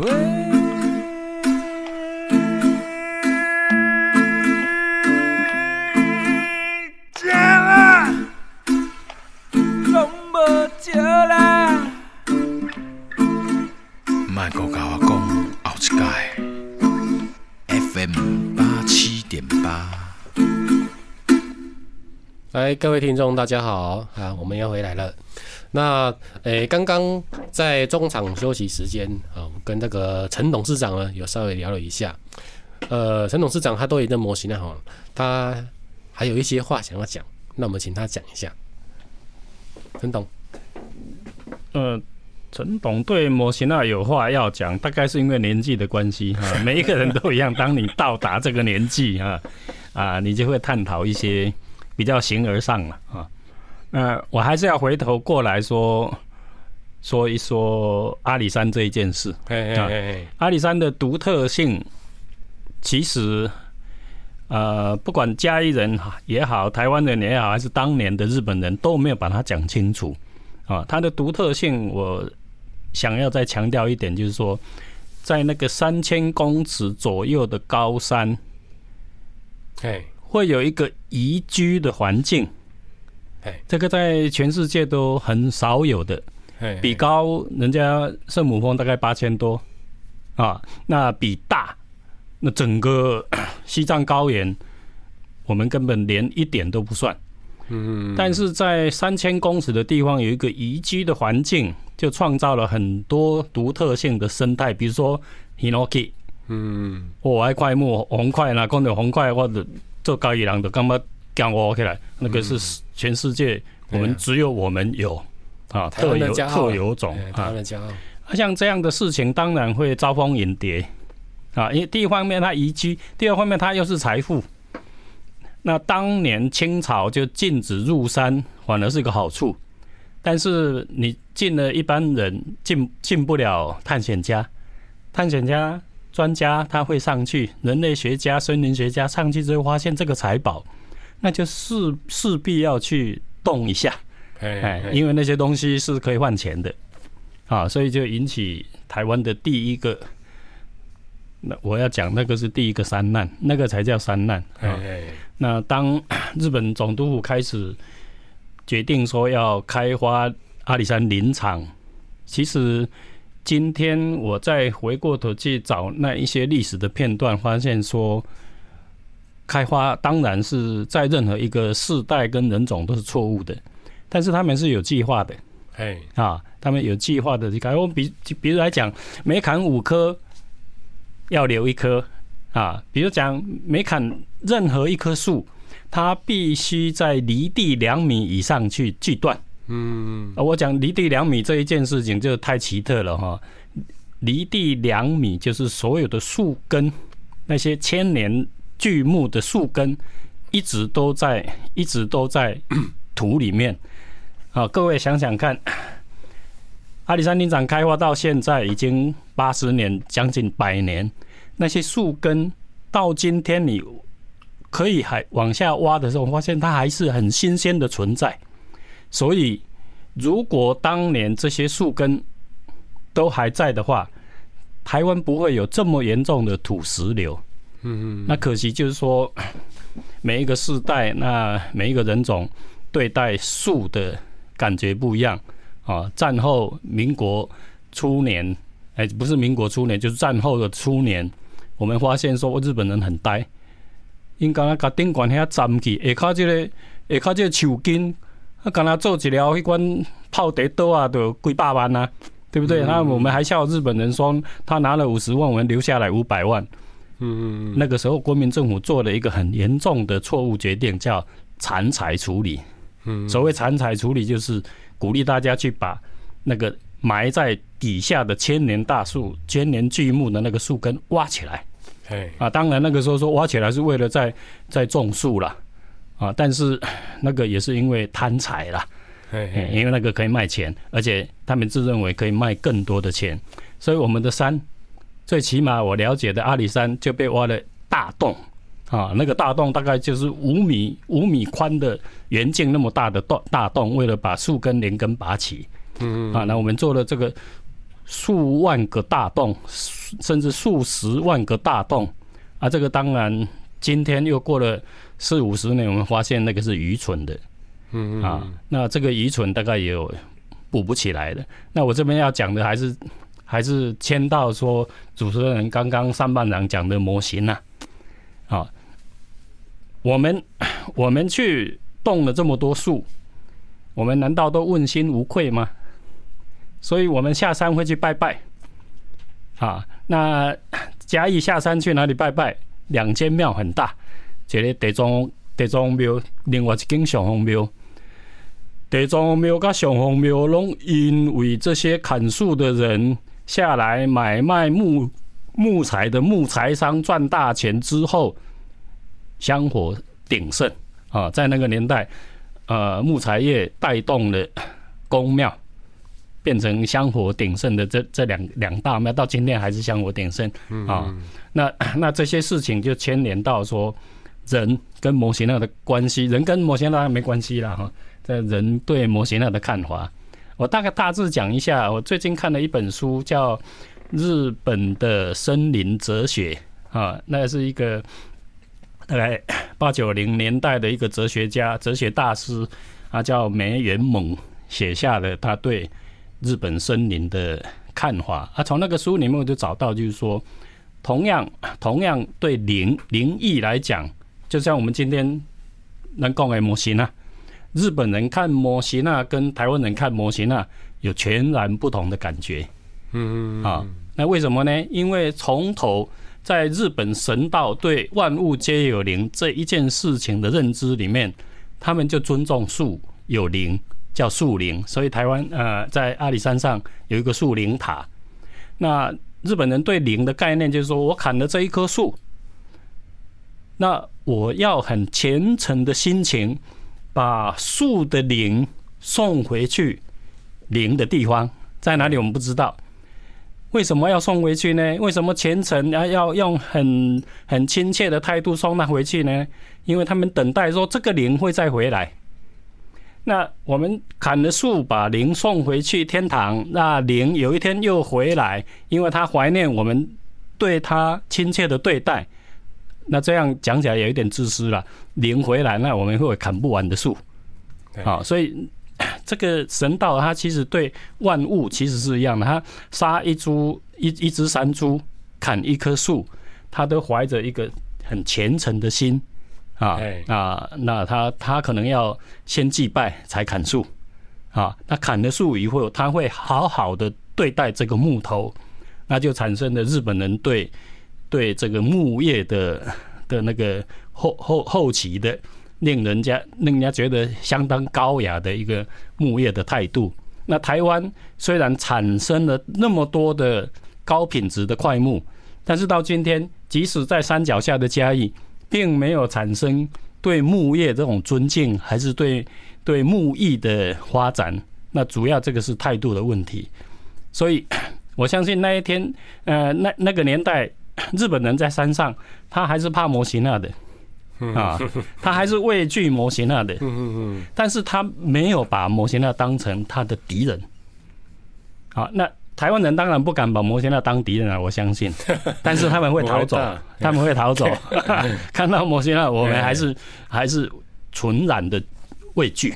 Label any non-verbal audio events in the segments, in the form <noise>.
Hey. 来，各位听众，大家好啊！我们又回来了。那诶，刚刚在中场休息时间啊，跟那个陈董事长呢，有稍微聊了一下。呃，陈董事长他都已经模型了哈，他还有一些话想要讲，那我们请他讲一下。陈董，呃，陈董对模型啊有话要讲，大概是因为年纪的关系哈。<laughs> 每一个人都一样，当你到达这个年纪哈啊，你就会探讨一些。比较形而上了啊，那我还是要回头过来说说一说阿里山这一件事。阿里山的独特性，其实呃，不管嘉义人也好，台湾人也好，还是当年的日本人都没有把它讲清楚啊。它的独特性，我想要再强调一点，就是说，在那个三千公尺左右的高山，会有一个宜居的环境，这个在全世界都很少有的，比高人家圣母峰大概八千多。啊，那比大，那整个 <coughs> 西藏高原，我们根本连一点都不算，嗯，但是在三千公尺的地方有一个宜居的环境，就创造了很多独特性的生态，比如说 Hinoki，嗯，我爱块木红块啦讲到红块或者。做高一郎的，干嘛讲我起来？那个是全世界，我们只有我们有啊，特有特有种啊。像这样的事情，当然会招蜂引蝶啊。因为第一方面它宜居，第二方面它又是财富。那当年清朝就禁止入山，反而是一个好处。但是你进了一般人进进不了探险家，探险家。专家他会上去，人类学家、森林学家上去之后发现这个财宝，那就势势必要去动一下，哎，因为那些东西是可以换钱的，啊，所以就引起台湾的第一个，那我要讲那个是第一个山难，那个才叫山难啊。那当日本总督府开始决定说要开发阿里山林场，其实。今天我再回过头去找那一些历史的片段，发现说，开花当然是在任何一个世代跟人种都是错误的，但是他们是有计划的，哎啊，他们有计划的去开。我比比如来讲，每砍五棵要留一棵啊，比如讲每砍任何一棵树，它必须在离地两米以上去锯断。嗯，我讲离地两米这一件事情就太奇特了哈。离地两米就是所有的树根，那些千年巨木的树根，一直都在，一直都在土里面。啊，各位想想看，阿里山林场开发到现在已经八十年，将近百年，那些树根到今天你可以还往下挖的时候，发现它还是很新鲜的存在。所以，如果当年这些树根都还在的话，台湾不会有这么严重的土石流。嗯嗯。那可惜就是说，每一个世代，那每一个人种对待树的感觉不一样啊。战后民国初年，哎，不是民国初年，就是战后的初年，我们发现说日本人很呆，应该把顶管遐斩去，下靠这个，下靠这个树根。他刚才做起了一关泡得多啊，都几百万啊，对不对？那、嗯、我们还笑日本人说他拿了五十万，我们留下来五百万。嗯，那个时候国民政府做了一个很严重的错误决定，叫残财处理。嗯，所谓残财处理，就是鼓励大家去把那个埋在底下的千年大树、千年巨木的那个树根挖起来。嘿，啊，当然那个时候说挖起来是为了再再种树了。啊，但是那个也是因为贪财啦，因为那个可以卖钱，而且他们自认为可以卖更多的钱，所以我们的山，最起码我了解的阿里山就被挖了大洞，啊，那个大洞大概就是五米五米宽的圆径那么大的洞大洞，为了把树根连根拔起。嗯啊，那我们做了这个数万个大洞，甚至数十万个大洞啊，这个当然今天又过了四五十年，我们发现那个是愚蠢的。嗯啊，那这个愚蠢大概也有补不起来的。那我这边要讲的还是还是牵到说主持人刚刚上半场讲的模型呐。啊，我们我们去动了这么多树，我们难道都问心无愧吗？所以我们下山会去拜拜。啊，那嘉义下山去哪里拜拜？两间庙很大，一个地藏地藏庙，另外一间上峰庙。地藏庙跟上峰庙拢因为这些砍树的人下来买卖木木材的木材商赚大钱之后，香火鼎盛啊！在那个年代，呃，木材业带动了宫庙，变成香火鼎盛的这这两两大庙，到今天还是香火鼎盛啊。那 <coughs> 那这些事情就牵连到说人跟摩西那的关系，人跟摩西那没关系了哈。这人对摩西那的看法，我大概大致讲一下。我最近看了一本书，叫《日本的森林哲学》啊，那是一个大概八九零年代的一个哲学家、哲学大师啊，叫梅原猛写下的他对日本森林的看法啊。从那个书里面我就找到，就是说，同样同样对灵灵异来讲，就像我们今天能讲的模型啊。日本人看模型啊跟台湾人看模型啊有全然不同的感觉，嗯啊，那为什么呢？因为从头在日本神道对万物皆有灵这一件事情的认知里面，他们就尊重树有灵，叫树灵。所以台湾呃，在阿里山上有一个树灵塔。那日本人对灵的概念就是说，我砍了这一棵树，那我要很虔诚的心情。把树的灵送回去，灵的地方在哪里？我们不知道。为什么要送回去呢？为什么虔诚要要用很很亲切的态度送他回去呢？因为他们等待说这个灵会再回来。那我们砍了树，把灵送回去天堂，那灵有一天又回来，因为他怀念我们对他亲切的对待。那这样讲起来有一点自私了。灵回来，那我们会有砍不完的树，好，所以这个神道它其实对万物其实是一样的。他杀一株一一只山猪，砍一棵树，他都怀着一个很虔诚的心啊啊。那他他可能要先祭拜才砍树啊。那砍了树以后，他会好好的对待这个木头，那就产生了日本人对。对这个木业的的那个后后后期的，令人家令人家觉得相当高雅的一个木业的态度。那台湾虽然产生了那么多的高品质的块木，但是到今天，即使在山脚下的嘉义，并没有产生对木业这种尊敬，还是对对木艺的发展。那主要这个是态度的问题。所以 <coughs> 我相信那一天，呃，那那个年代。日本人在山上，他还是怕摩西纳的啊，他还是畏惧摩西纳的。但是他没有把摩西纳当成他的敌人。好，那台湾人当然不敢把摩西娜当敌人啊，我相信。<laughs> 但是他们会逃走，他们会逃走。<laughs> <laughs> 看到摩西娜，我们还是还是纯然的畏惧，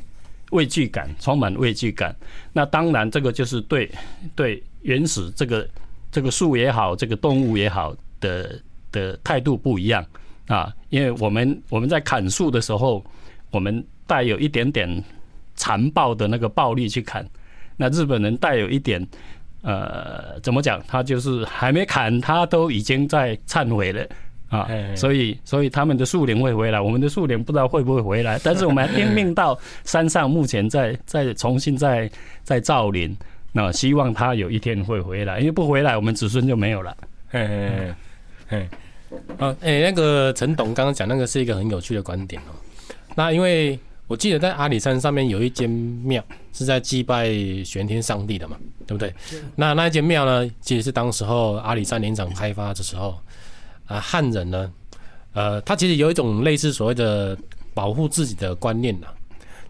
畏惧感，充满畏惧感。那当然，这个就是对对原始这个这个树也好，这个动物也好。的的态度不一样啊，因为我们我们在砍树的时候，我们带有一点点残暴的那个暴力去砍，那日本人带有一点呃，怎么讲？他就是还没砍，他都已经在忏悔了啊，所以所以他们的树林会回来，我们的树林不知道会不会回来，但是我们还拼命到山上，目前在在重新在在造林，那希望他有一天会回来，因为不回来，我们子孙就没有了。嘿嘿嘿哎，啊，哎，那个陈董刚刚讲那个是一个很有趣的观点哦。那因为我记得在阿里山上面有一间庙是在祭拜玄天上帝的嘛，对不对？那那一间庙呢，其实是当时候阿里山林场开发的时候啊，汉人呢，呃，他其实有一种类似所谓的保护自己的观念呐，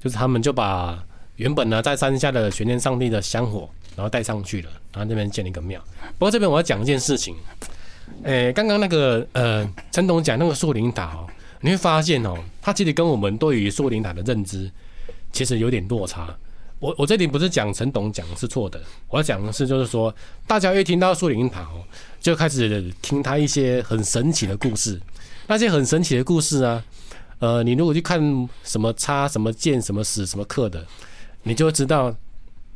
就是他们就把原本呢在山下的玄天上帝的香火，然后带上去了，然后这边建了一个庙。不过这边我要讲一件事情，诶，刚刚那个呃陈董讲那个树林塔哦，你会发现哦，他其实跟我们对于苏灵塔的认知其实有点落差。我我这里不是讲陈董讲的是错的，我要讲的是就是说，大家一听到苏灵塔哦，就开始听他一些很神奇的故事。那些很神奇的故事啊，呃，你如果去看什么叉、什么剑、什么史、什么课的，你就知道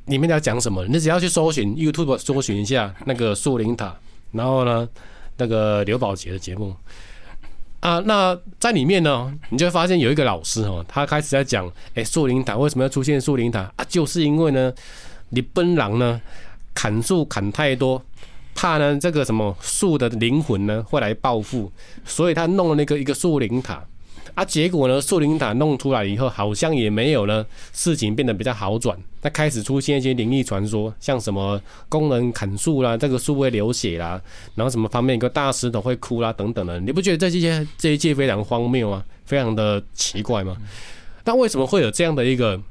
里面要讲什么。你只要去搜寻 YouTube 搜寻一下那个树灵塔，然后呢，那个刘宝杰的节目。啊，那在里面呢，你就会发现有一个老师哦，他开始在讲，哎，树林塔为什么要出现树林塔啊？就是因为呢，你奔狼呢砍树砍太多，怕呢这个什么树的灵魂呢会来报复，所以他弄了那个一个树林塔。啊，结果呢，树灵塔弄出来以后，好像也没有呢，事情变得比较好转。那开始出现一些灵异传说，像什么工人砍树啦，这个树会流血啦，然后什么旁边一个大石头会哭啦，等等的。你不觉得这些这一切非常荒谬吗？非常的奇怪吗？那为什么会有这样的一个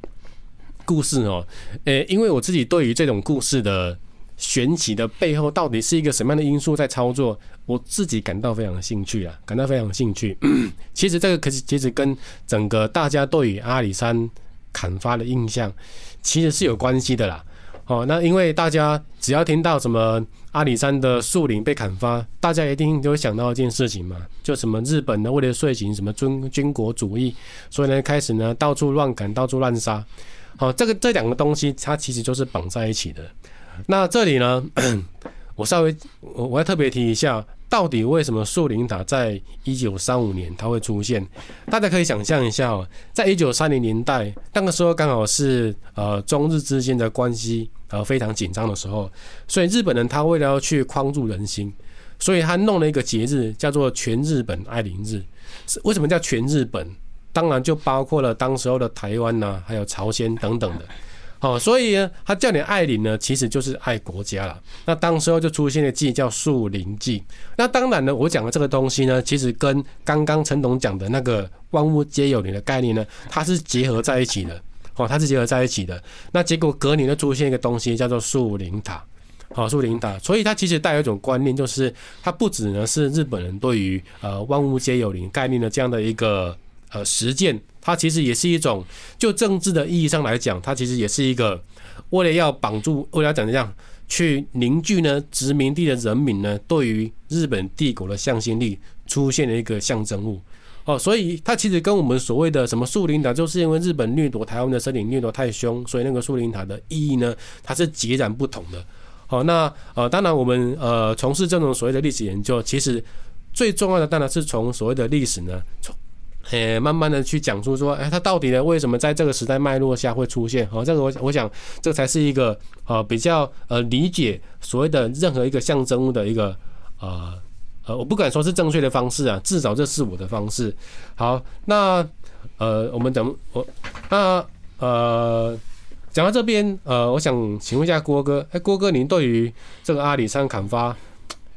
故事哦？诶，因为我自己对于这种故事的玄奇的背后，到底是一个什么样的因素在操作？我自己感到非常的兴趣啊，感到非常有兴趣。<clears throat> 其实这个可是其实跟整个大家对于阿里山砍伐的印象其实是有关系的啦。哦，那因为大家只要听到什么阿里山的树林被砍伐，大家一定都会想到一件事情嘛，就什么日本呢为了遂行什么军军国主义，所以呢开始呢到处乱砍，到处乱杀。好，这个这两个东西它其实就是绑在一起的。那这里呢，<clears throat> 我稍微我我要特别提一下。到底为什么树灵塔在一九三五年它会出现？大家可以想象一下哦，在一九三零年代，那个时候刚好是呃中日之间的关系呃非常紧张的时候，所以日本人他为了要去框住人心，所以他弄了一个节日叫做全日本爱灵日。为什么叫全日本？当然就包括了当时候的台湾呐，还有朝鲜等等的。哦，所以呢，他叫你爱灵呢，其实就是爱国家了。那当时候就出现了祭叫树灵祭。那当然呢，我讲的这个东西呢，其实跟刚刚陈董讲的那个万物皆有灵的概念呢，它是结合在一起的。哦，它是结合在一起的。那结果隔年就出现一个东西叫做树灵塔。好，树灵塔。所以它其实带有一种观念，就是它不只呢是日本人对于呃万物皆有灵概念的这样的一个呃实践。它其实也是一种，就政治的意义上来讲，它其实也是一个为了要绑住，为了讲这样去凝聚呢殖民地的人民呢对于日本帝国的向心力出现了一个象征物哦，所以它其实跟我们所谓的什么树灵塔，就是因为日本掠夺台湾的森林掠夺太凶，所以那个树灵塔的意义呢，它是截然不同的。好，那呃，当然我们呃从事这种所谓的历史研究，其实最重要的当然是从所谓的历史呢从。诶，慢慢的去讲出说，诶，它到底呢？为什么在这个时代脉络下会出现？哦，这个我我想，这才是一个呃比较呃理解所谓的任何一个象征物的一个呃呃，我不敢说是正确的方式啊，至少这是我的方式。好，那呃，我们等我那呃讲到这边呃，我想请问一下郭哥，哎，郭哥，您对于这个阿里山砍伐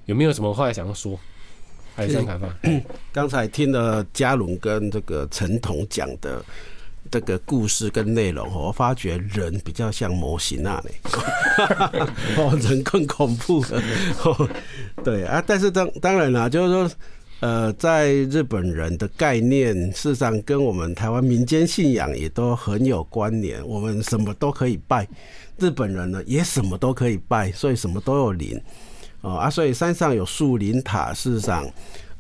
有没有什么话想要说？阿里山砍伐。<coughs> 刚才听了嘉伦跟这个陈彤讲的这个故事跟内容，我发觉人比较像模型啊，<laughs> 哦，人更恐怖了。<laughs> 对啊，但是当当然啦，就是说，呃，在日本人的概念，事实上跟我们台湾民间信仰也都很有关联。我们什么都可以拜，日本人呢也什么都可以拜，所以什么都有灵。哦啊，所以山上有树林塔，事实上，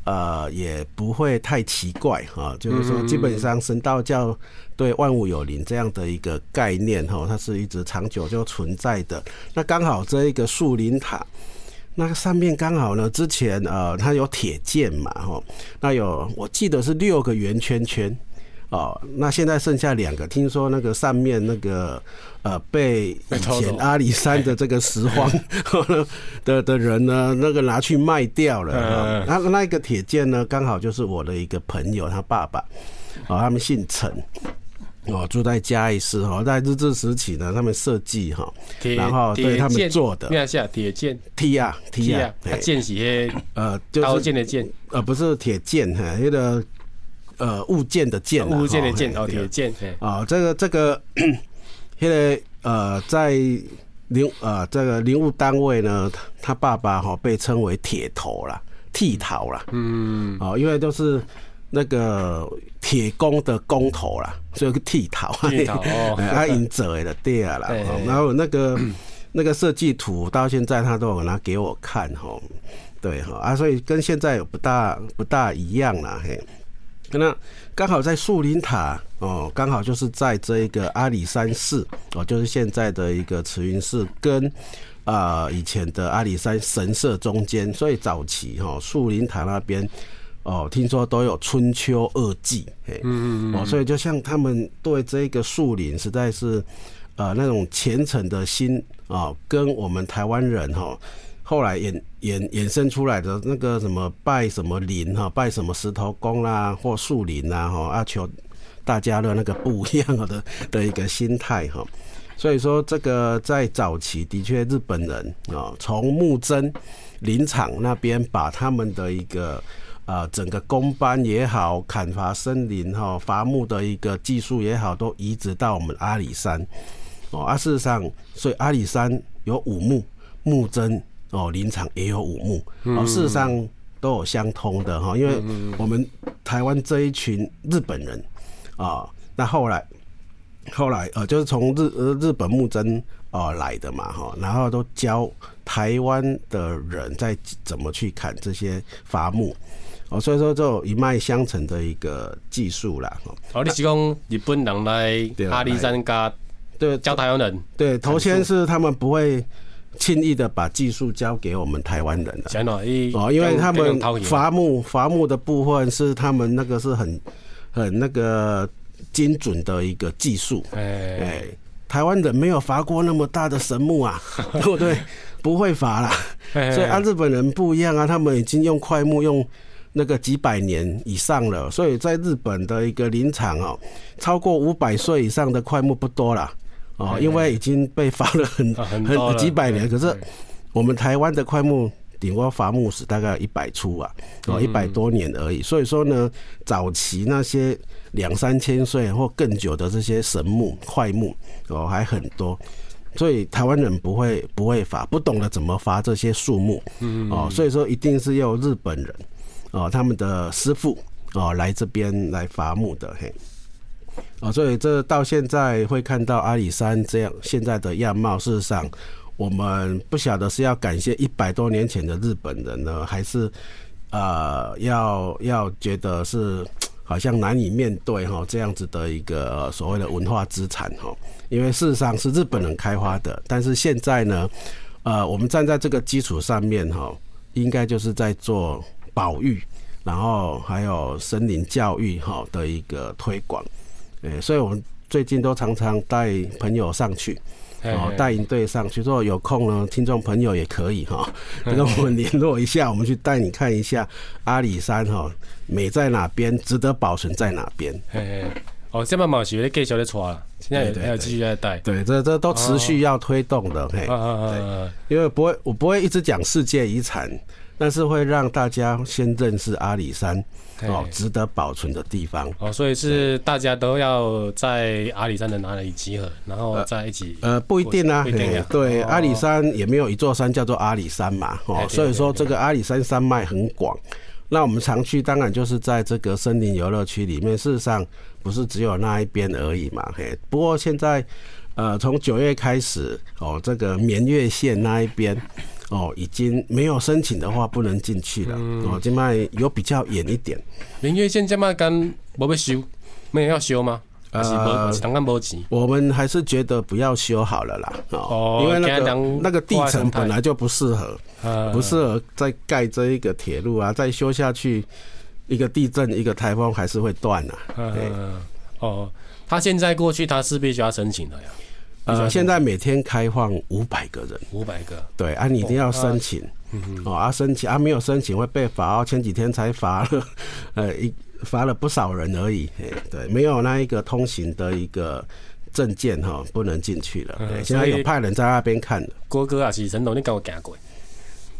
呃，也不会太奇怪哈。就是说，基本上神道教对万物有灵这样的一个概念哈，它是一直长久就存在的。那刚好这一个树林塔，那个上面刚好呢，之前呃，它有铁剑嘛哈，那有我记得是六个圆圈圈。哦，那现在剩下两个，听说那个上面那个呃被以前阿里山的这个拾荒 <laughs> 的的人呢，那个拿去卖掉了。那那个铁剑呢，刚好就是我的一个朋友，他爸爸，哦，他们姓陈。哦，住在嘉义市哈，在日治时期呢，他们设计哈，然后对他们做的，看一下铁剑，T 啊 T 啊，剑是呃，刀剑的剑，呃，不是铁剑哈，那个呃物件的件，物件的件哦，铁件啊，这个这个，<coughs> 现在呃在林呃这个林务单位呢，他爸爸哈被称为铁头啦，剃头啦，嗯，哦，因为都是。那个铁工的工头啦，所以个剃头，剃头哦，<laughs> 他引者的对啊啦。然后那个那个设计图到现在他都有拿给我看哈，对哈啊，所以跟现在有不大不大一样啦嘿。那刚好在树林塔哦，刚好就是在这一个阿里山寺哦，就是现在的一个慈云寺跟啊、呃、以前的阿里山神社中间，所以早期哈树林塔那边。哦，听说都有春秋二祭，嗯嗯嗯，哦，所以就像他们对这个树林实在是，呃，那种虔诚的心啊，跟我们台湾人哈，后来衍衍衍生出来的那个什么拜什么林哈，拜什么石头公啦或树林啦哈，啊求大家的那个不一样的的一个心态哈，所以说这个在早期的确日本人啊，从木真林场那边把他们的一个。啊，整个工班也好，砍伐森林哈，伐木的一个技术也好，都移植到我们阿里山哦。啊，事实上，所以阿里山有五木木真哦，林场也有五木哦，事实上都有相通的哈，因为我们台湾这一群日本人啊，那后来后来呃，就是从日呃日本木真哦来的嘛哈，然后都教台湾的人在怎么去砍这些伐木。哦，所以说就一脉相承的一个技术啦。哦，你是讲日本人来阿里山教，对，教台湾人。对，头先是他们不会轻易的把技术交给我们台湾人了。哦，因为他们伐木伐木的部分是他们那个是很很那个精准的一个技术。哎，台湾人没有伐过那么大的神木啊，<laughs> 对不对？不会伐啦。所以啊日本人不一样啊，他们已经用快木用。那个几百年以上了，所以在日本的一个林场哦，超过五百岁以上的快木不多了哦，因为已经被伐了很很几百年。可是我们台湾的快木顶多伐木史大概一百出啊，哦，一百多年而已。所以说呢，早期那些两三千岁或更久的这些神木快木哦还很多，所以台湾人不会不会伐，不懂得怎么伐这些树木，哦，所以说一定是要日本人。哦，他们的师傅哦来这边来伐木的嘿，啊，所以这到现在会看到阿里山这样现在的样貌。事实上，我们不晓得是要感谢一百多年前的日本人呢，还是呃要要觉得是好像难以面对哈这样子的一个所谓的文化资产哈。因为事实上是日本人开发的，但是现在呢，呃，我们站在这个基础上面哈，应该就是在做。保育，然后还有森林教育哈的一个推广，诶，所以我们最近都常常带朋友上去，哦，带营队上去。说有空呢，听众朋友也可以哈，跟我们联络一下，我们去带你看一下阿里山哈，美在哪边，值得保存在哪边。哦，这么毛学的继续在传了，现在也还要继续在带。对，这这都持续要推动的，嘿，因为不会，我不会一直讲世界遗产。但是会让大家先认识阿里山哦，值得保存的地方哦，所以是大家都要在阿里山的哪里集合，然后在一起。呃，不一定啊，对，阿里山也没有一座山叫做阿里山嘛，哦，所以说这个阿里山山脉很广。那我们常去，当然就是在这个森林游乐区里面。事实上，不是只有那一边而已嘛，嘿。不过现在，呃，从九月开始，哦，这个绵月县那一边。哦，已经没有申请的话不能进去了。嗯、哦，这卖有比较远一点。明月线这卖干不被修，没有要修吗？呃，我们还是觉得不要修好了啦。哦，因为那个那个地层本来就不适合，不适合再盖这一个铁路啊，再修下去，一个地震一个台风还是会断啊。哦，他现在过去他是必须要申请的呀。呃，现在每天开放五百个人，五百个，对啊，你一定要申请，哦啊，申请啊，没有申请会被罚哦。前几天才罚了，<laughs> 呃，一罚了不少人而已，哎，对，没有那一个通行的一个证件哈，不能进去了。对，现在有派人在那边看的。郭哥啊，是陈董，你跟我讲过，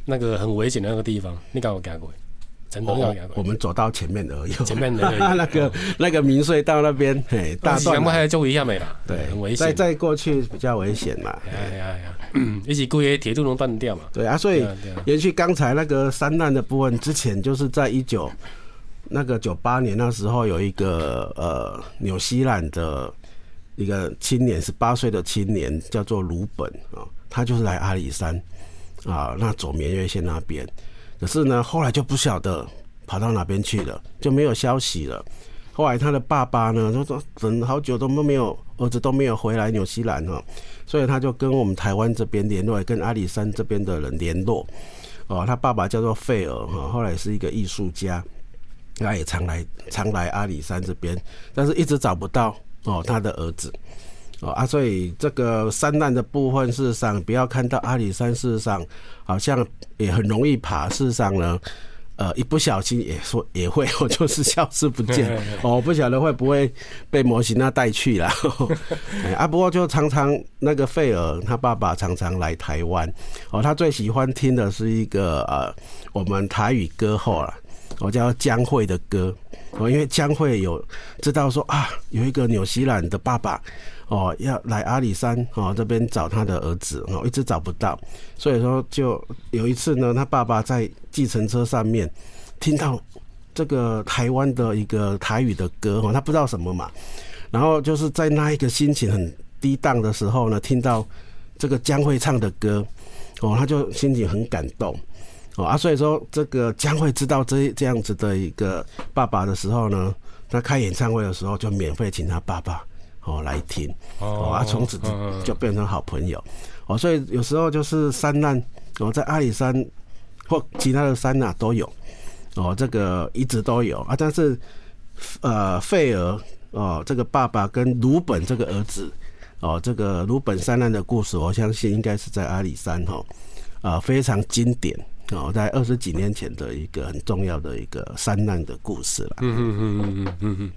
那个很危险的那个地方，你跟我讲过。哦，我们走到前面而已。前面的 <laughs> 那个那个明隧道那边，嘿，大段。我们还要注意一下没啦？对，很危险。再再过去比较危险嘛。哎呀呀，一起过夜铁路能断掉嘛？对啊，所以延续刚才那个山难的部分，之前就是在一九那个九八年那时候，有一个呃纽西兰的一个青年，十八岁的青年叫做鲁本啊，他就是来阿里山啊，那走眠月线那边。可是呢，后来就不晓得跑到哪边去了，就没有消息了。后来他的爸爸呢，就说等好久都没有儿子都没有回来纽西兰哈，所以他就跟我们台湾这边联络，跟阿里山这边的人联络。哦，他爸爸叫做费尔哈，后来是一个艺术家，他也常来常来阿里山这边，但是一直找不到哦他的儿子。哦啊，所以这个山难的部分，事实上不要看到阿里山，事实上好像也很容易爬。事实上呢，呃，一不小心也说也会，<laughs> 我就是消失不见。<laughs> 哦，我不晓得会不会被摩西那带去了。<laughs> 啊，不过就常常那个费尔他爸爸常常来台湾。哦，他最喜欢听的是一个呃，我们台语歌后了，我叫江蕙的歌。哦，因为江蕙有知道说啊，有一个纽西兰的爸爸。哦，要来阿里山哦这边找他的儿子哦，一直找不到，所以说就有一次呢，他爸爸在计程车上面听到这个台湾的一个台语的歌哦，他不知道什么嘛，然后就是在那一个心情很低档的时候呢，听到这个江蕙唱的歌哦，他就心情很感动哦啊，所以说这个将会知道这这样子的一个爸爸的时候呢，他开演唱会的时候就免费请他爸爸。哦，来听。哦，啊，从此就就变成好朋友。哦，所以有时候就是山难哦，在阿里山或其他的山呐都有。哦，这个一直都有。啊，但是呃，费尔哦，这个爸爸跟鲁本这个儿子哦，这个鲁本三难的故事，我相信应该是在阿里山哈啊，非常经典哦，在二十几年前的一个很重要的一个山难的故事了。嗯嗯嗯嗯嗯嗯嗯，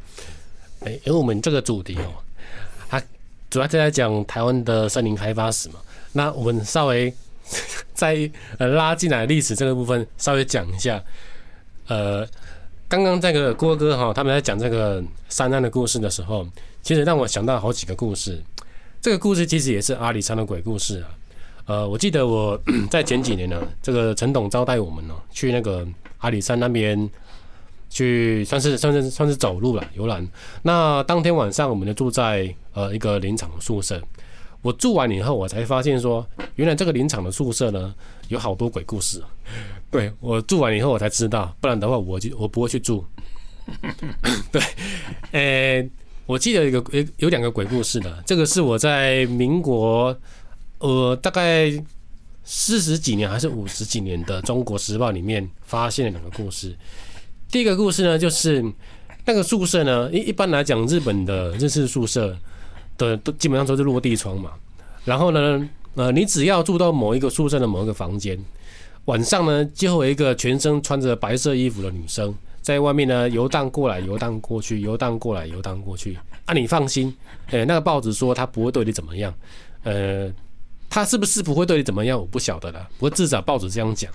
哎，因为我们这个主题哦。它主要是在讲台湾的森林开发史嘛，那我们稍微 <laughs> 在呃拉进来历史这个部分，稍微讲一下。呃，刚刚这个郭哥哈他们在讲这个山难的故事的时候，其实让我想到好几个故事。这个故事其实也是阿里山的鬼故事啊。呃，我记得我 <coughs> 在前几年呢，这个陈董招待我们呢，去那个阿里山那边。去算是算是算是走路了游览。那当天晚上，我们就住在呃一个林场的宿舍。我住完以后，我才发现说，原来这个林场的宿舍呢，有好多鬼故事。<laughs> 对，我住完以后，我才知道，不然的话，我就我不会去住。<laughs> 对，呃、欸，我记得有个有有两个鬼故事的，这个是我在民国呃大概四十几年还是五十几年的《中国时报》里面发现了两个故事。第一个故事呢，就是那个宿舍呢，一一般来讲，日本的日式宿舍的都基本上都是落地窗嘛。然后呢，呃，你只要住到某一个宿舍的某一个房间，晚上呢，就会有一个全身穿着白色衣服的女生在外面呢游荡过来、游荡过去、游荡过来、游荡过去。啊，你放心，呃，那个报纸说他不会对你怎么样，呃，他是不是不会对你怎么样，我不晓得了。不过至少报纸这样讲。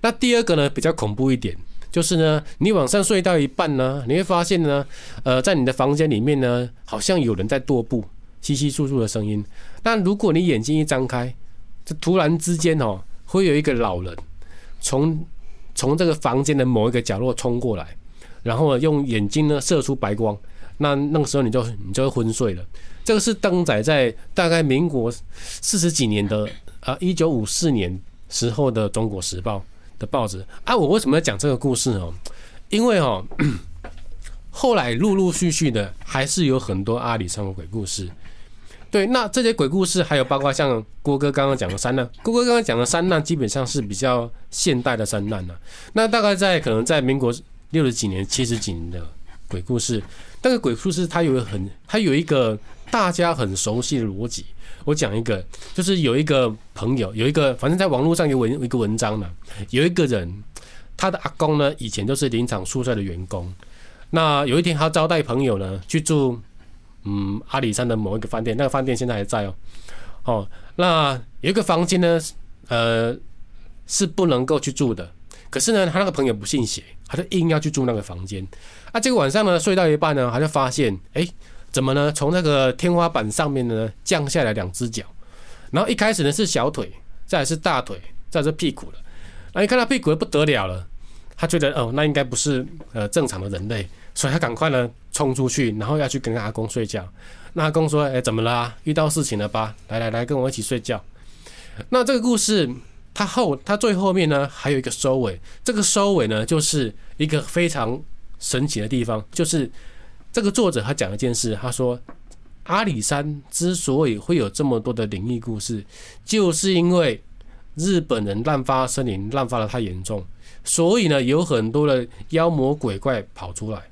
那第二个呢，比较恐怖一点。就是呢，你晚上睡到一半呢，你会发现呢，呃，在你的房间里面呢，好像有人在踱步，窸窸窣窣的声音。但如果你眼睛一张开，就突然之间哦，会有一个老人从从这个房间的某一个角落冲过来，然后用眼睛呢射出白光，那那个时候你就你就会昏睡了。这个是登载在大概民国四十几年的啊，一九五四年时候的《中国时报》的报纸啊，我为什么要讲这个故事哦？因为哦，<clears throat> 后来陆陆续续的还是有很多阿里山的鬼故事。对，那这些鬼故事还有包括像郭哥刚刚讲的三难，郭哥刚刚讲的三难基本上是比较现代的三难了。那大概在可能在民国六十几年、七十几年的鬼故事，那个鬼故事它有很，它有一个大家很熟悉的逻辑。我讲一个，就是有一个朋友，有一个反正在网络上有文一个文章呢，有一个人，他的阿公呢以前都是林场宿舍的员工。那有一天他招待朋友呢去住，嗯，阿里山的某一个饭店，那个饭店现在还在哦。哦，那有一个房间呢，呃，是不能够去住的。可是呢，他那个朋友不信邪，他就硬要去住那个房间。啊，这个晚上呢，睡到一半呢，他就发现，哎，怎么呢？从那个天花板上面呢降下来两只脚，然后一开始呢是小腿，再来是大腿，再来是屁股了。那，一看到屁股不得了了，他觉得哦，那应该不是呃正常的人类，所以他赶快呢冲出去，然后要去跟阿公睡觉。那阿公说，哎，怎么了啊？遇到事情了吧？来来来，跟我一起睡觉。那这个故事。他后，他最后面呢，还有一个收尾。这个收尾呢，就是一个非常神奇的地方，就是这个作者他讲一件事，他说阿里山之所以会有这么多的灵异故事，就是因为日本人滥发森林，滥发的太严重，所以呢，有很多的妖魔鬼怪跑出来，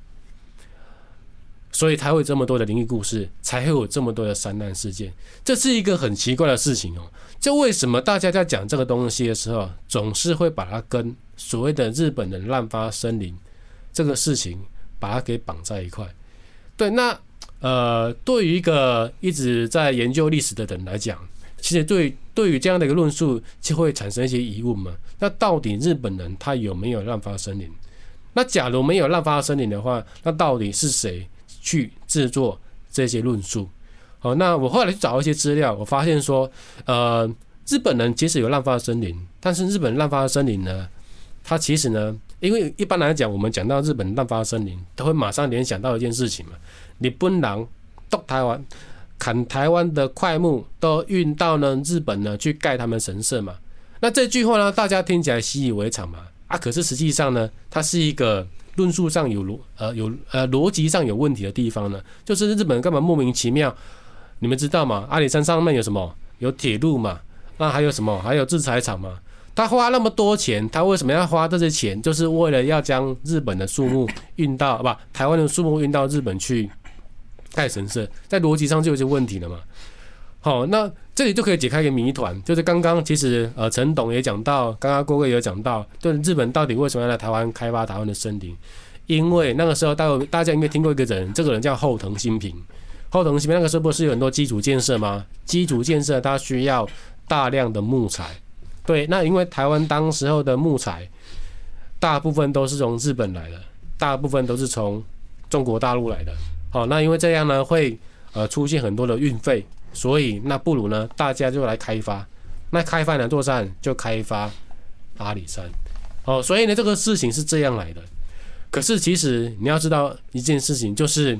所以才会这么多的灵异故事，才会有这么多的山难事件。这是一个很奇怪的事情哦。就为什么大家在讲这个东西的时候，总是会把它跟所谓的日本人滥发森林这个事情把它给绑在一块？对，那呃，对于一个一直在研究历史的人来讲，其实对对于这样的一个论述就会产生一些疑问嘛。那到底日本人他有没有滥发森林？那假如没有滥发森林的话，那到底是谁去制作这些论述？哦，那我后来去找一些资料，我发现说，呃，日本人其实有滥发森林，但是日本滥发森林呢，它其实呢，因为一般来讲，我们讲到日本滥发森林，都会马上联想到一件事情嘛，你不能动台湾，砍台湾的桧木，都运到呢日本呢去盖他们神社嘛。那这句话呢，大家听起来习以为常嘛，啊，可是实际上呢，它是一个论述上有逻呃有呃逻辑上有问题的地方呢，就是日本人干嘛莫名其妙？你们知道吗？阿里山上面有什么？有铁路嘛？那还有什么？还有制材厂嘛？他花那么多钱，他为什么要花这些钱？就是为了要将日本的树木运到，不，台湾的树木运到日本去盖神社，在逻辑上就有些问题了嘛。好，那这里就可以解开一个谜团，就是刚刚其实呃陈董也讲到，刚刚郭哥也有讲到，就是日本到底为什么要来台湾开发台湾的森林？因为那个时候大大家应该听过一个人，这个人叫后藤新平。后藤新平那个时候不是有很多基础建设吗？基础建设它需要大量的木材，对，那因为台湾当时候的木材大部分都是从日本来的，大部分都是从中国大陆来的。好，那因为这样呢，会呃出现很多的运费，所以那不如呢，大家就来开发。那开发哪座山？就开发阿里山。哦，所以呢，这个事情是这样来的。可是其实你要知道一件事情，就是。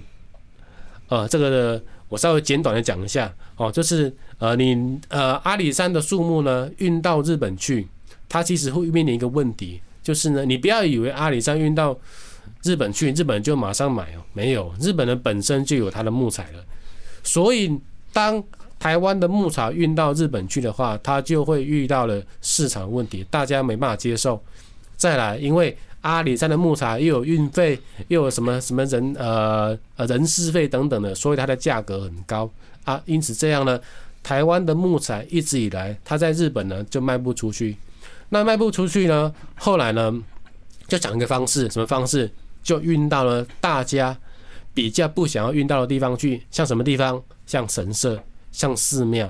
呃，这个的我稍微简短的讲一下哦，就是呃，你呃阿里山的树木呢运到日本去，它其实会面临一个问题，就是呢，你不要以为阿里山运到日本去，日本就马上买哦，没有，日本人本身就有它的木材了，所以当台湾的木材运到日本去的话，它就会遇到了市场问题，大家没办法接受。再来，因为阿里山的木材又有运费，又有什么什么人呃呃人事费等等的，所以它的价格很高啊。因此这样呢，台湾的木材一直以来它在日本呢就卖不出去。那卖不出去呢，后来呢就讲一个方式，什么方式？就运到了大家比较不想要运到的地方去，像什么地方？像神社，像寺庙。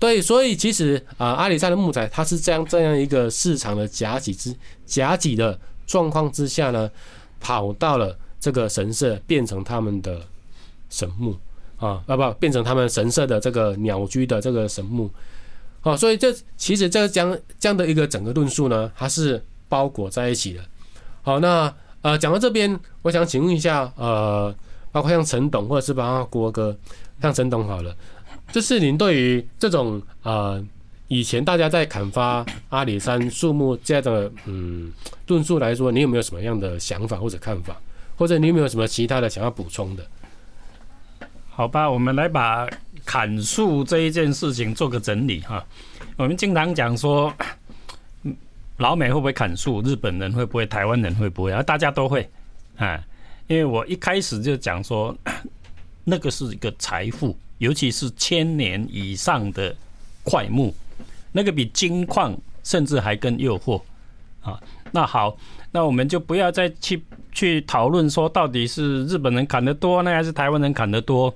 对，所以其实啊，阿里山的木材它是这样这样一个市场的夹挤之夹挤的。状况之下呢，跑到了这个神社，变成他们的神木啊，啊不，变成他们神社的这个鸟居的这个神木，啊，所以这其实这将这样的一个整个论述呢，它是包裹在一起的。好，那呃讲到这边，我想请问一下，呃，包括像陈董或者是包括郭哥，像陈董好了，就是您对于这种呃。以前大家在砍伐阿里山树木这样的嗯论述来说，你有没有什么样的想法或者看法，或者你有没有什么其他的想要补充的？好吧，我们来把砍树这一件事情做个整理哈。我们经常讲说，老美会不会砍树？日本人会不会？台湾人会不会？啊，大家都会啊。因为我一开始就讲说，那个是一个财富，尤其是千年以上的块木，那个比金矿甚至还更诱惑啊。那好，那我们就不要再去去讨论说到底是日本人砍得多呢，还是台湾人砍得多。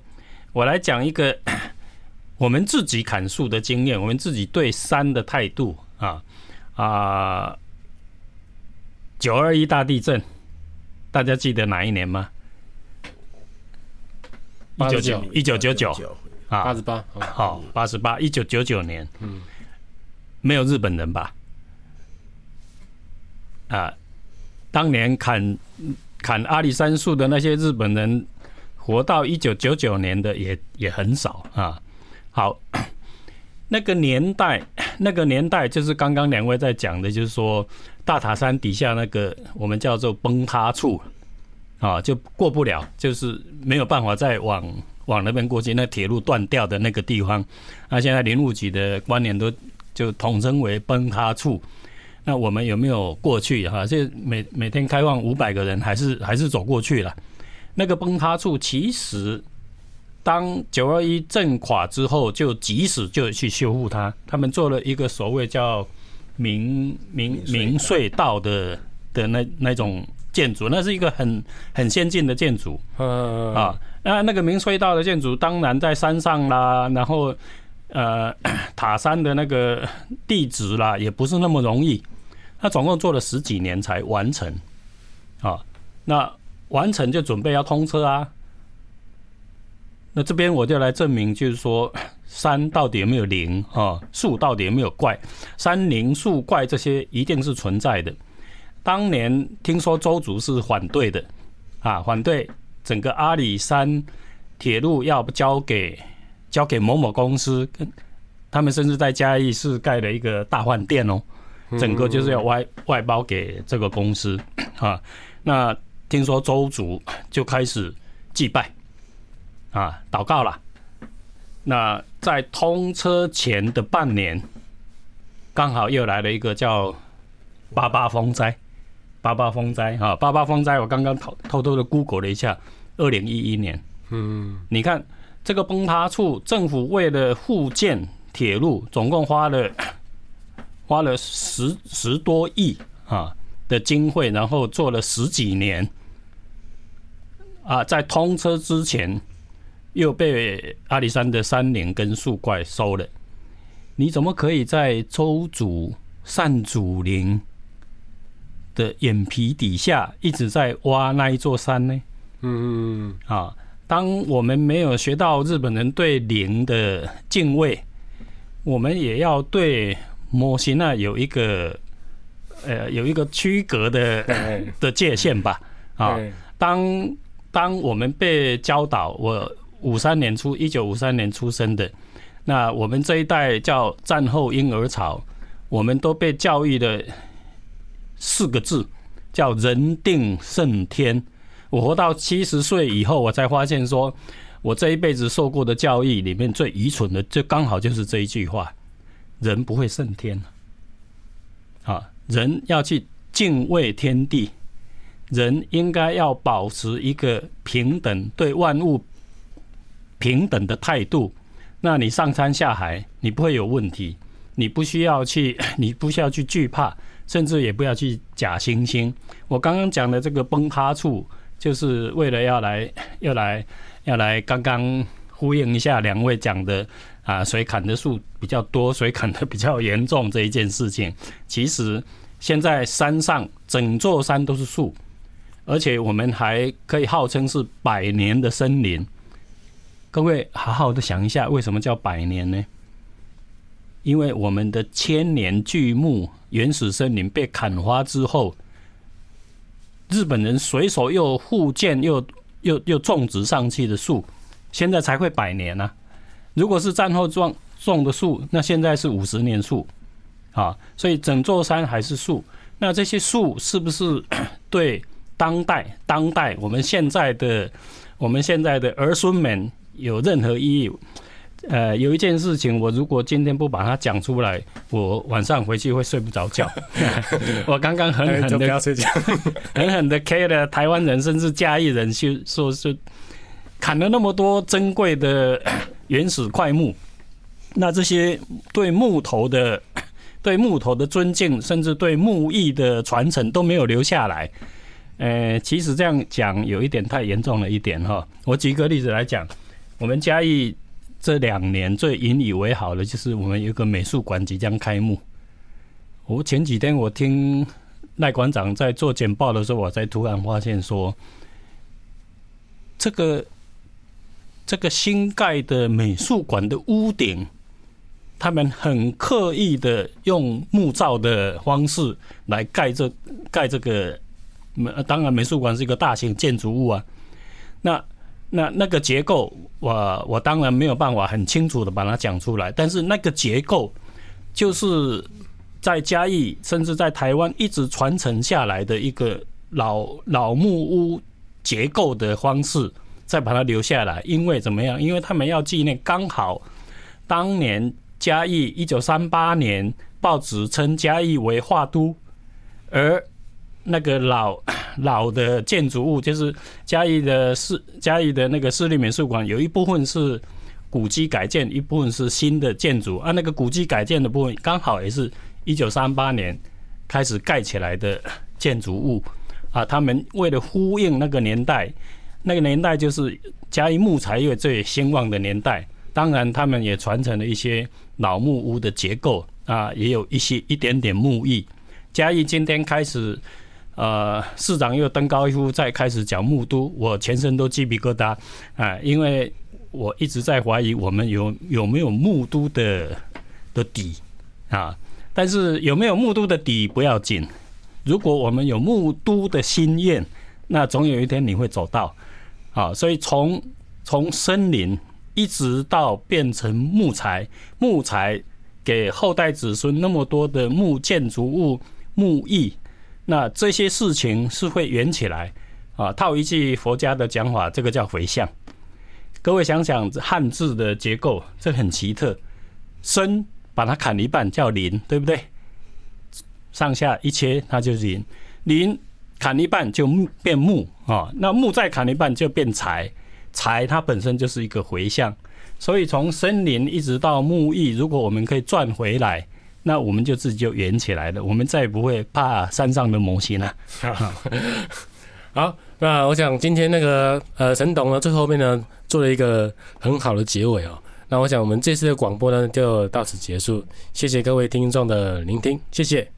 我来讲一个 <coughs> 我们自己砍树的经验，我们自己对山的态度啊啊！九二一大地震，大家记得哪一年吗？一九九一九九九啊，八十八，好，八十八，一九九九年，嗯，没有日本人吧？啊，当年砍砍阿里山树的那些日本人，活到一九九九年的也也很少啊。好，那个年代，那个年代就是刚刚两位在讲的，就是说大塔山底下那个我们叫做崩塌处啊，就过不了，就是没有办法再往往那边过去，那铁路断掉的那个地方。那现在林务局的官员都就统称为崩塌处。那我们有没有过去哈？这每每天开放五百个人，还是还是走过去了？那个崩塌处，其实当九二一震垮之后，就及时就去修复它。他们做了一个所谓叫明明明隧道的的那那种建筑，那是一个很很先进的建筑。嗯啊，那那个明隧道的建筑，当然在山上啦，然后呃塔山的那个地质啦，也不是那么容易。他总共做了十几年才完成，啊，那完成就准备要通车啊。那这边我就来证明，就是说山到底有没有灵啊，树到底有没有怪，山灵树怪这些一定是存在的。当年听说周族是反对的，啊，反对整个阿里山铁路要不交给交给某某公司，他们甚至在嘉义市盖了一个大饭店哦。整个就是要外外包给这个公司啊，那听说周族就开始祭拜啊，祷告了。那在通车前的半年，刚好又来了一个叫八八风灾，八八风灾啊，八八风灾，我刚刚偷偷偷的 Google 了一下，二零一一年。嗯，你看这个崩塌处，政府为了复建铁路，总共花了。<coughs> 花了十十多亿啊的经费，然后做了十几年啊，在通车之前又被阿里山的山林跟树怪收了。你怎么可以在周祖善祖灵的眼皮底下一直在挖那一座山呢？嗯嗯啊，当我们没有学到日本人对灵的敬畏，我们也要对。模型啊，有一个呃，有一个区隔的的界限吧。啊，当当我们被教导，我五三年出，一九五三年出生的，那我们这一代叫战后婴儿潮，我们都被教育的四个字叫“人定胜天”。我活到七十岁以后，我才发现说，我这一辈子受过的教育里面最愚蠢的，就刚好就是这一句话。人不会胜天，啊，人要去敬畏天地，人应该要保持一个平等对万物平等的态度。那你上山下海，你不会有问题，你不需要去，<clears throat> 你不需要去惧怕，甚至也不要去假惺惺。我刚刚讲的这个崩塌处，就是为了要来，要来，要来，刚刚呼应一下两位讲的。啊，谁砍的树比较多，谁砍的比较严重这一件事情，其实现在山上整座山都是树，而且我们还可以号称是百年的森林。各位好好的想一下，为什么叫百年呢？因为我们的千年巨木原始森林被砍伐之后，日本人随手又复建又又又种植上去的树，现在才会百年呢、如果是战后种种的树，那现在是五十年树，啊，所以整座山还是树。那这些树是不是 <coughs> 对当代当代我们现在的我们现在的儿孙们有任何意义？呃，有一件事情，我如果今天不把它讲出来，我晚上回去会睡不着觉。<laughs> 我刚刚狠狠的 <laughs> 狠狠的 K 了台湾人，甚至嘉义人，就说是砍了那么多珍贵的原始块木，那这些对木头的、对木头的尊敬，甚至对木艺的传承都没有留下来。呃，其实这样讲有一点太严重了一点哈。我举个例子来讲，我们嘉义。这两年最引以为豪的，就是我们有个美术馆即将开幕。我前几天我听赖馆长在做简报的时候，我才突然发现说，这个这个新盖的美术馆的屋顶，他们很刻意的用木造的方式来盖这盖这个。当然，美术馆是一个大型建筑物啊，那。那那个结构，我我当然没有办法很清楚的把它讲出来，但是那个结构就是在嘉义，甚至在台湾一直传承下来的一个老老木屋结构的方式，再把它留下来。因为怎么样？因为他们要纪念刚好当年嘉义一九三八年报纸称嘉义为画都，而那个老。<coughs> 老的建筑物就是嘉义的市嘉义的那个市立美术馆，有一部分是古迹改建，一部分是新的建筑。啊，那个古迹改建的部分刚好也是一九三八年开始盖起来的建筑物啊。他们为了呼应那个年代，那个年代就是嘉义木材业最兴旺的年代。当然，他们也传承了一些老木屋的结构啊，也有一些一点点木艺。嘉义今天开始。呃，市长又登高一呼，再开始讲木都，我全身都鸡皮疙瘩啊！因为我一直在怀疑我们有有没有木都的的底啊，但是有没有木都的底不要紧，如果我们有木都的心愿，那总有一天你会走到啊！所以从从森林一直到变成木材，木材给后代子孙那么多的木建筑物、木艺。那这些事情是会圆起来啊！套一句佛家的讲法，这个叫回向。各位想想汉字的结构，这很奇特。生把它砍一半叫林，对不对？上下一切它就是林。林砍一半就木变木啊，那木再砍一半就变材。材它本身就是一个回向，所以从森林一直到木艺，如果我们可以赚回来。那我们就自己就圆起来了，我们再也不会怕山上的魔仙了。<laughs> 好，那我想今天那个呃沈董呢，最后面呢做了一个很好的结尾哦。那我想我们这次的广播呢就到此结束，谢谢各位听众的聆听，谢谢。